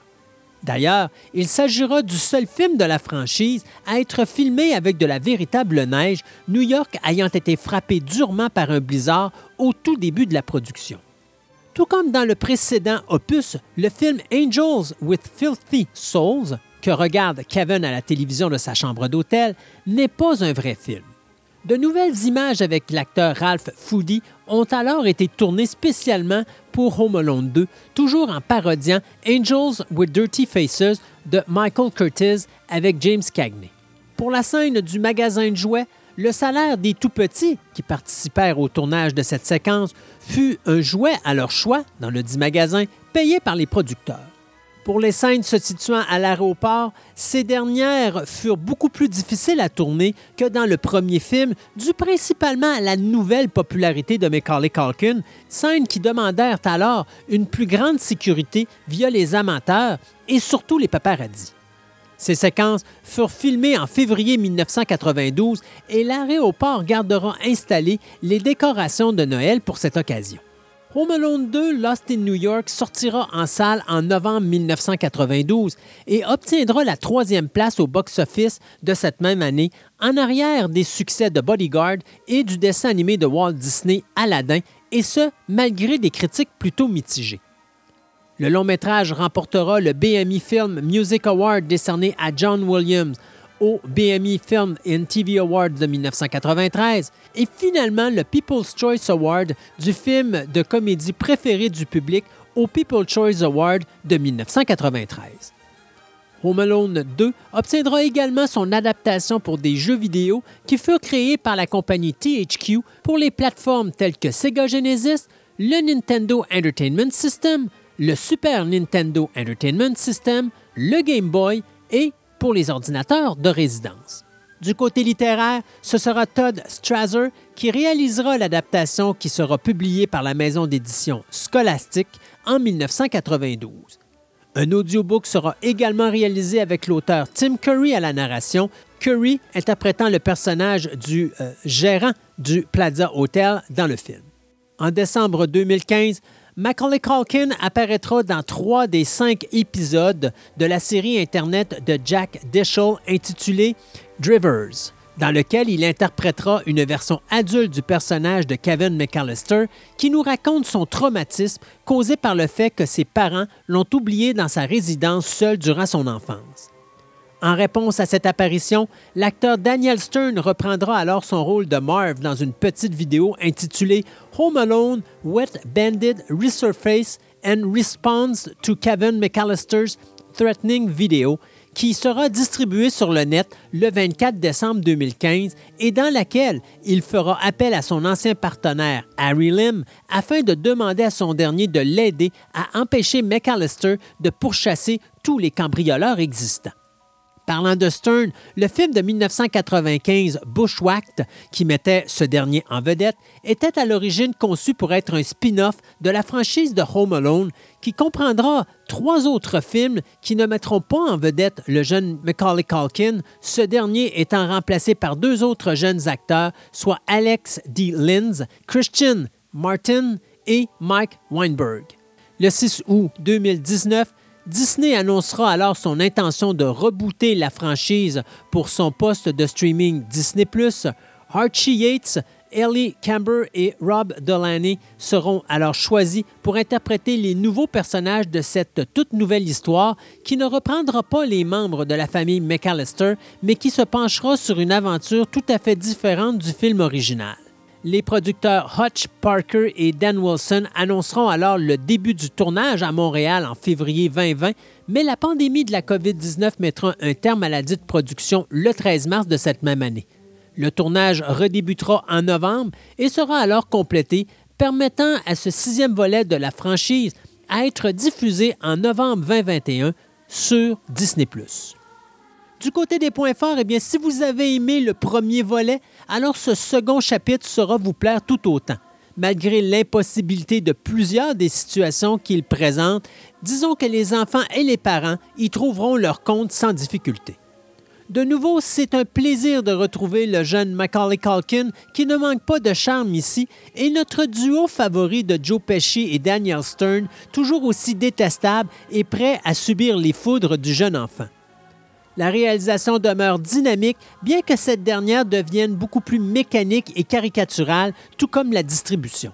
D'ailleurs, il s'agira du seul film de la franchise à être filmé avec de la véritable neige, New York ayant été frappé durement par un blizzard au tout début de la production. Tout comme dans le précédent opus, le film Angels with Filthy Souls, que regarde Kevin à la télévision de sa chambre d'hôtel, n'est pas un vrai film. De nouvelles images avec l'acteur Ralph Foody ont alors été tournées spécialement pour Home Alone 2, toujours en parodiant Angels with Dirty Faces de Michael Curtis avec James Cagney. Pour la scène du magasin de jouets, le salaire des tout-petits qui participèrent au tournage de cette séquence fut un jouet à leur choix dans le dit magasin payé par les producteurs. Pour les scènes se situant à l'aéroport, ces dernières furent beaucoup plus difficiles à tourner que dans le premier film, dû principalement à la nouvelle popularité de Macaulay Culkin, scènes qui demandèrent alors une plus grande sécurité via les amateurs et surtout les paparazzis. Ces séquences furent filmées en février 1992 et l'aéroport gardera installées les décorations de Noël pour cette occasion. Home Alone 2 Lost in New York sortira en salle en novembre 1992 et obtiendra la troisième place au box-office de cette même année, en arrière des succès de Bodyguard et du dessin animé de Walt Disney Aladdin, et ce, malgré des critiques plutôt mitigées. Le long métrage remportera le BMI Film Music Award décerné à John Williams, au BMI Film and TV Awards de 1993 et finalement le People's Choice Award du film de comédie préféré du public au People's Choice Award de 1993. Home Alone 2 obtiendra également son adaptation pour des jeux vidéo qui furent créés par la compagnie THQ pour les plateformes telles que Sega Genesis, le Nintendo Entertainment System, le Super Nintendo Entertainment System, le Game Boy et pour les ordinateurs de résidence. Du côté littéraire, ce sera Todd Strasser qui réalisera l'adaptation qui sera publiée par la maison d'édition Scholastic en 1992. Un audiobook sera également réalisé avec l'auteur Tim Curry à la narration, Curry interprétant le personnage du euh, gérant du Plaza Hotel dans le film. En décembre 2015, Macaulay Culkin apparaîtra dans trois des cinq épisodes de la série Internet de Jack Dishel intitulée Drivers, dans lequel il interprétera une version adulte du personnage de Kevin McAllister qui nous raconte son traumatisme causé par le fait que ses parents l'ont oublié dans sa résidence seul durant son enfance. En réponse à cette apparition, l'acteur Daniel Stern reprendra alors son rôle de Marv dans une petite vidéo intitulée Home Alone Wet Banded Resurface and Responds to Kevin McAllister's Threatening Video, qui sera distribuée sur le net le 24 décembre 2015 et dans laquelle il fera appel à son ancien partenaire Harry Lim afin de demander à son dernier de l'aider à empêcher McAllister de pourchasser tous les cambrioleurs existants. Parlant de Stern, le film de 1995 Bushwhacked, qui mettait ce dernier en vedette, était à l'origine conçu pour être un spin-off de la franchise de Home Alone, qui comprendra trois autres films qui ne mettront pas en vedette le jeune Macaulay Culkin, ce dernier étant remplacé par deux autres jeunes acteurs, soit Alex D. Linz, Christian Martin et Mike Weinberg. Le 6 août 2019, Disney annoncera alors son intention de rebooter la franchise pour son poste de streaming Disney ⁇ Archie Yates, Ellie Camber et Rob Delaney seront alors choisis pour interpréter les nouveaux personnages de cette toute nouvelle histoire qui ne reprendra pas les membres de la famille McAllister, mais qui se penchera sur une aventure tout à fait différente du film original. Les producteurs Hutch Parker et Dan Wilson annonceront alors le début du tournage à Montréal en février 2020, mais la pandémie de la COVID-19 mettra un terme à la dite production le 13 mars de cette même année. Le tournage redébutera en novembre et sera alors complété, permettant à ce sixième volet de la franchise à être diffusé en novembre 2021 sur Disney ⁇ du côté des points forts, eh bien, si vous avez aimé le premier volet, alors ce second chapitre saura vous plaire tout autant. Malgré l'impossibilité de plusieurs des situations qu'il présente, disons que les enfants et les parents y trouveront leur compte sans difficulté. De nouveau, c'est un plaisir de retrouver le jeune Macaulay Culkin qui ne manque pas de charme ici et notre duo favori de Joe Pesci et Daniel Stern, toujours aussi détestable et prêt à subir les foudres du jeune enfant. La réalisation demeure dynamique, bien que cette dernière devienne beaucoup plus mécanique et caricaturale, tout comme la distribution.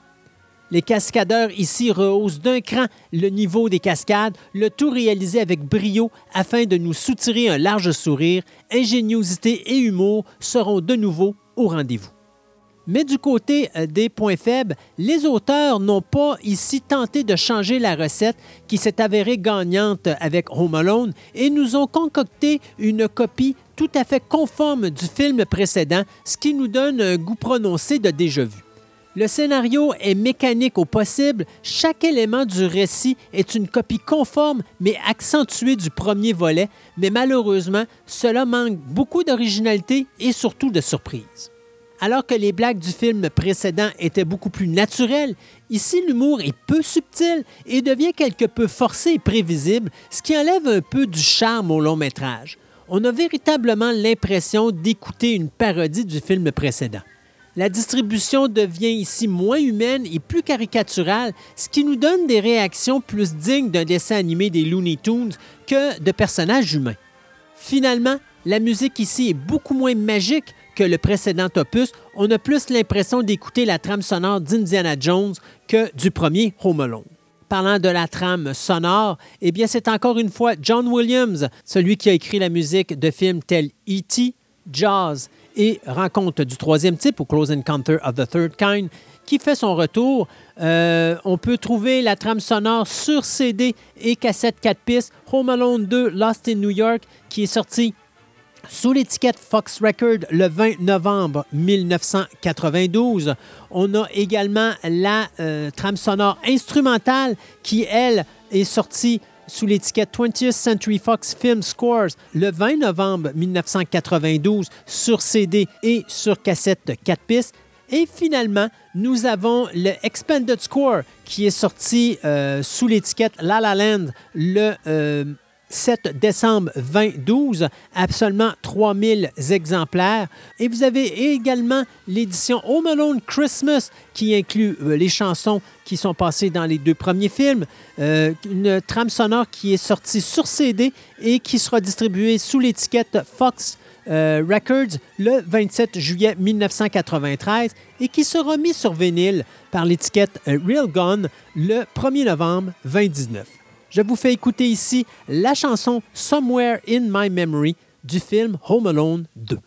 Les cascadeurs ici rehaussent d'un cran le niveau des cascades, le tout réalisé avec brio afin de nous soutirer un large sourire. Ingéniosité et humour seront de nouveau au rendez-vous. Mais du côté euh, des points faibles, les auteurs n'ont pas ici tenté de changer la recette qui s'est avérée gagnante avec Home Alone et nous ont concocté une copie tout à fait conforme du film précédent, ce qui nous donne un goût prononcé de déjà vu. Le scénario est mécanique au possible. Chaque élément du récit est une copie conforme mais accentuée du premier volet, mais malheureusement, cela manque beaucoup d'originalité et surtout de surprise. Alors que les blagues du film précédent étaient beaucoup plus naturelles, ici l'humour est peu subtil et devient quelque peu forcé et prévisible, ce qui enlève un peu du charme au long métrage. On a véritablement l'impression d'écouter une parodie du film précédent. La distribution devient ici moins humaine et plus caricaturale, ce qui nous donne des réactions plus dignes d'un dessin animé des Looney Tunes que de personnages humains. Finalement, la musique ici est beaucoup moins magique que le précédent opus. On a plus l'impression d'écouter la trame sonore d'Indiana Jones que du premier Home Alone. Parlant de la trame sonore, eh bien c'est encore une fois John Williams, celui qui a écrit la musique de films tels E.T., Jaws et Rencontre du troisième type ou Close Encounter of the Third Kind qui fait son retour. Euh, on peut trouver la trame sonore sur CD et cassette 4 pistes Home Alone 2 Lost in New York qui est sorti sous l'étiquette Fox Record le 20 novembre 1992. On a également la euh, trame sonore instrumentale qui, elle, est sortie sous l'étiquette 20th Century Fox Film Scores le 20 novembre 1992 sur CD et sur cassette 4 pistes. Et finalement, nous avons le Expanded Score qui est sorti euh, sous l'étiquette La La Land le euh, 7 décembre 2012 à seulement 3000 exemplaires. Et vous avez également l'édition Home Alone Christmas qui inclut euh, les chansons qui sont passées dans les deux premiers films, euh, une trame sonore qui est sortie sur CD et qui sera distribuée sous l'étiquette Fox euh, Records le 27 juillet 1993 et qui sera mis sur vinyle par l'étiquette Real Gun le 1er novembre 2019 je vous fais écouter ici la chanson Somewhere in My Memory du film Home Alone 2.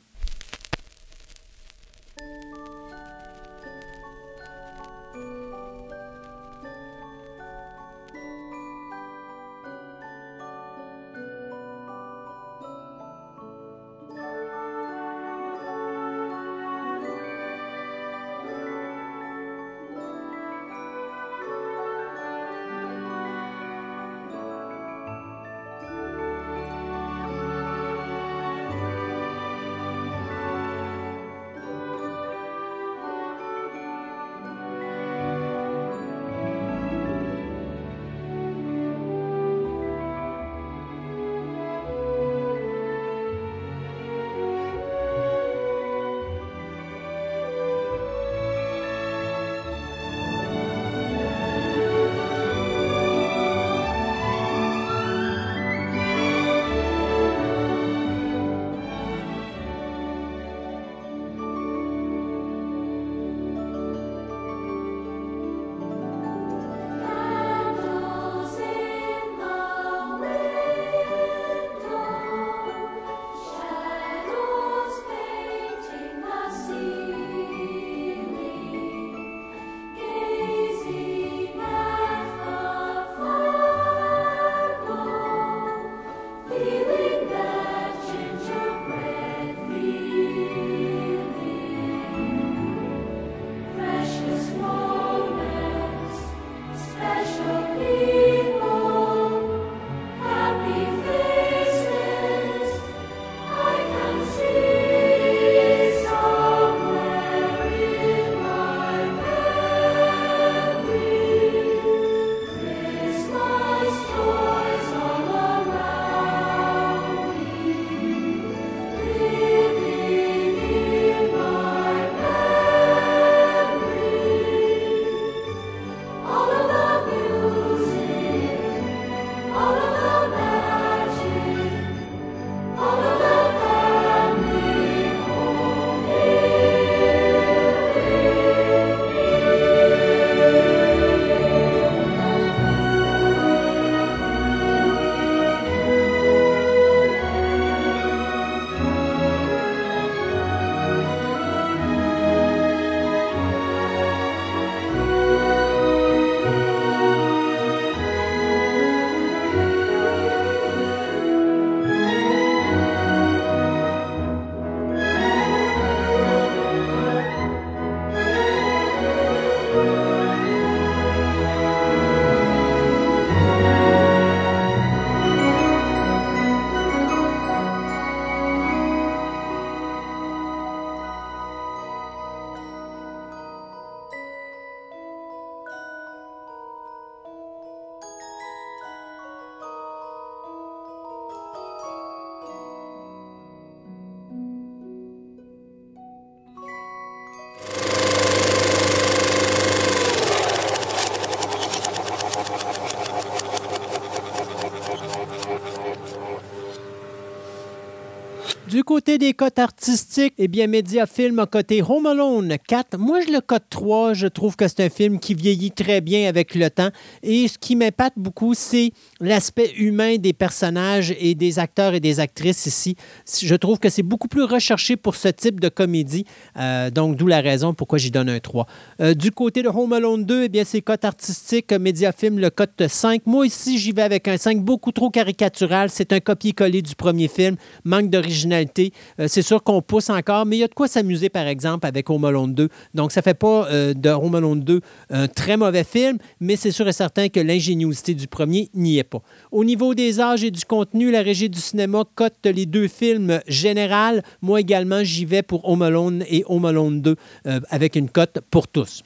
Côté des cotes artistiques, eh bien, Mediafilm a coté Home Alone 4. Moi, je le cote 3. Je trouve que c'est un film qui vieillit très bien avec le temps. Et ce qui m'épate beaucoup, c'est l'aspect humain des personnages et des acteurs et des actrices ici. Je trouve que c'est beaucoup plus recherché pour ce type de comédie. Euh, donc, d'où la raison pourquoi j'y donne un 3. Euh, du côté de Home Alone 2, eh bien, c'est cote artistique. Mediafilm le cote 5. Moi, ici, j'y vais avec un 5 beaucoup trop caricatural. C'est un copier-coller du premier film. Manque d'originalité euh, c'est sûr qu'on pousse encore, mais il y a de quoi s'amuser, par exemple, avec Home Alone 2. Donc, ça fait pas euh, de Home Alone 2 un très mauvais film, mais c'est sûr et certain que l'ingéniosité du premier n'y est pas. Au niveau des âges et du contenu, la régie du cinéma cote les deux films général. Moi également, j'y vais pour Home Alone et Home Alone 2 euh, avec une cote pour tous.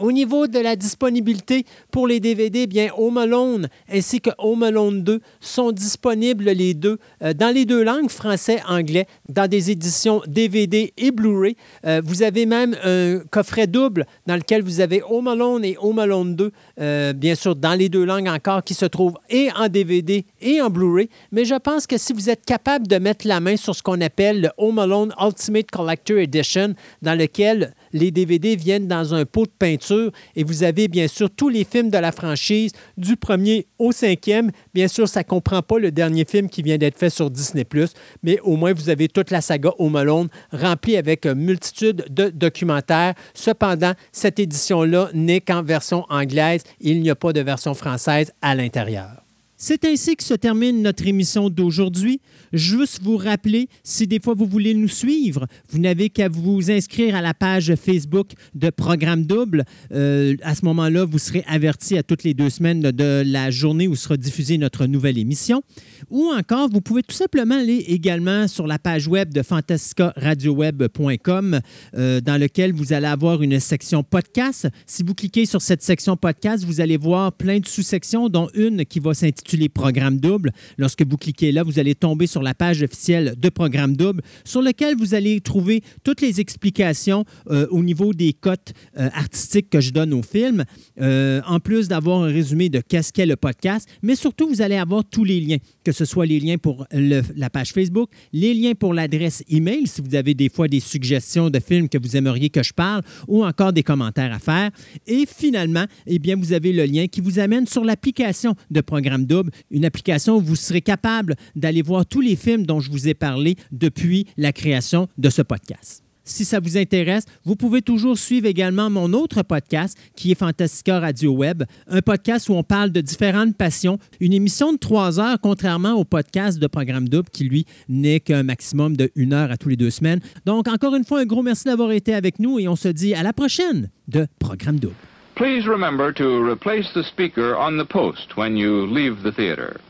Au niveau de la disponibilité pour les DVD, bien Home Alone ainsi que Home Alone 2 sont disponibles les deux euh, dans les deux langues, français, anglais, dans des éditions DVD et Blu-ray. Euh, vous avez même un coffret double dans lequel vous avez Home Alone et Home Alone 2, euh, bien sûr dans les deux langues encore, qui se trouvent et en DVD et en Blu-ray. Mais je pense que si vous êtes capable de mettre la main sur ce qu'on appelle le Home Alone Ultimate Collector Edition, dans lequel les DVD viennent dans un pot de peinture et vous avez bien sûr tous les films de la franchise du premier au cinquième. Bien sûr, ça ne comprend pas le dernier film qui vient d'être fait sur Disney+, mais au moins vous avez toute la saga Home Alone remplie avec une multitude de documentaires. Cependant, cette édition-là n'est qu'en version anglaise. Il n'y a pas de version française à l'intérieur. C'est ainsi que se termine notre émission d'aujourd'hui. Juste vous rappeler, si des fois vous voulez nous suivre, vous n'avez qu'à vous inscrire à la page Facebook de Programme Double. Euh, à ce moment-là, vous serez averti à toutes les deux semaines de la journée où sera diffusée notre nouvelle émission. Ou encore, vous pouvez tout simplement aller également sur la page web de fantascaradioweb.com euh, dans lequel vous allez avoir une section podcast. Si vous cliquez sur cette section podcast, vous allez voir plein de sous-sections, dont une qui va s'intituler Programme Double. Lorsque vous cliquez là, vous allez tomber sur la page officielle de Programme Double, sur lequel vous allez trouver toutes les explications euh, au niveau des cotes euh, artistiques que je donne au film, euh, en plus d'avoir un résumé de qu'est-ce qu'est le podcast, mais surtout, vous allez avoir tous les liens, que ce soit les liens pour la page Facebook, les liens pour l'adresse email, si vous avez des fois des suggestions de films que vous aimeriez que je parle, ou encore des commentaires à faire. Et finalement, eh vous avez le lien qui vous amène sur l'application de Programme Double, une application où vous serez capable d'aller voir tous les films dont je vous ai parlé depuis la création de ce podcast. Si ça vous intéresse, vous pouvez toujours suivre également mon autre podcast qui est Fantastica Radio Web, un podcast où on parle de différentes passions, une émission de trois heures, contrairement au podcast de Programme Double qui, lui, n'est qu'un maximum de une heure à tous les deux semaines. Donc, encore une fois, un gros merci d'avoir été avec nous et on se dit à la prochaine de Programme Double. Please remember to replace the speaker on the post when you leave the theater.